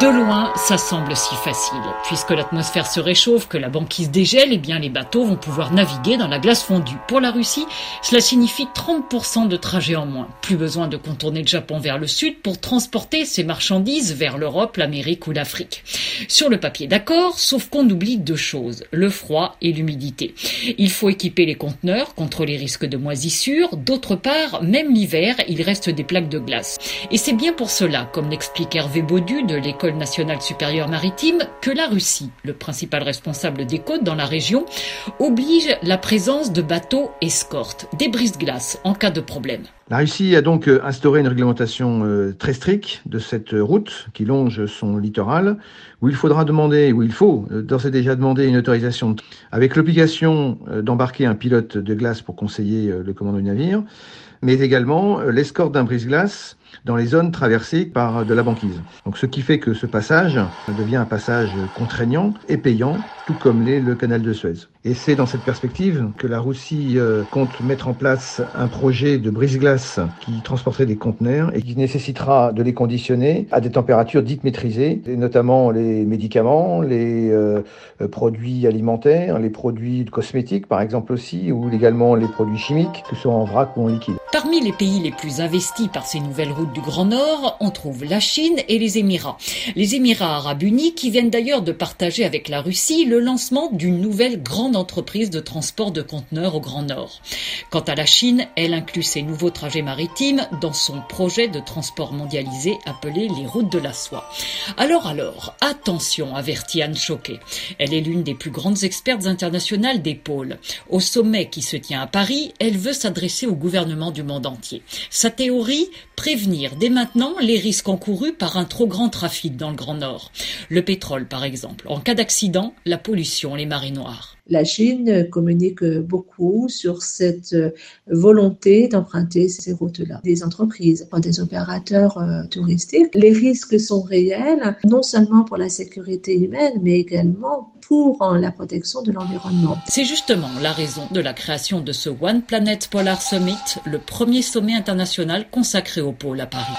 De loin, ça semble si facile. Puisque l'atmosphère se réchauffe, que la banquise dégèle, eh bien les bateaux vont pouvoir naviguer dans la glace fondue. Pour la Russie, cela signifie 30% de trajet en moins. Plus besoin de contourner le Japon vers le sud pour transporter ses marchandises vers l'Europe, l'Amérique ou l'Afrique. Sur le papier, d'accord, sauf qu'on oublie deux choses, le froid et l'humidité. Il faut équiper les conteneurs contre les risques de moisissure. D'autre part, même l'hiver, il reste des plaques de glace. Et c'est bien pour cela, comme l'explique Hervé Baudu de l'École nationale supérieure maritime, que la Russie, le principal responsable des côtes dans la région, oblige la présence de bateaux escortes, des brises-glaces en cas de problème. La Russie a donc euh, instauré une réglementation euh, très stricte de cette route qui longe son littoral, où il faudra demander, où il faut euh, d'ores et déjà demander une autorisation avec l'obligation d'embarquer un pilote de glace pour conseiller le commandant du navire, mais également l'escorte d'un brise-glace dans les zones traversées par de la banquise. Donc ce qui fait que ce passage devient un passage contraignant et payant, tout comme l'est le canal de Suez. Et c'est dans cette perspective que la Russie euh, compte mettre en place un projet de brise-glace qui transporterait des conteneurs et qui nécessitera de les conditionner à des températures dites maîtrisées, et notamment les médicaments, les euh, produits alimentaires, les produits cosmétiques par exemple aussi, ou également les produits chimiques, que ce soit en vrac ou en liquide. Parmi les pays les plus investis par ces nouvelles routes du Grand Nord, on trouve la Chine et les Émirats. Les Émirats arabes unis qui viennent d'ailleurs de partager avec la Russie le lancement d'une nouvelle grande entreprise de transport de conteneurs au Grand Nord. Quant à la Chine, elle inclut ses nouveaux trajets maritimes dans son projet de transport mondialisé appelé les routes de la soie. Alors alors, attention, avertit Anne Choquet. Elle est l'une des plus grandes expertes internationales des pôles. Au sommet qui se tient à Paris, elle veut s'adresser au gouvernement du monde entier. Sa théorie, prévenir dès maintenant les risques encourus par un trop grand trafic dans le Grand Nord. Le pétrole, par exemple. En cas d'accident, la pollution, les marées noires. La Chine communique beaucoup sur cette volonté d'emprunter ces routes-là. Des entreprises, des opérateurs euh, touristiques. Les risques sont réels, non seulement pour la sécurité humaine, mais également pour la protection de l'environnement. C'est justement la raison de la création de ce One Planet Polar Summit, le premier sommet international consacré au pôle à Paris.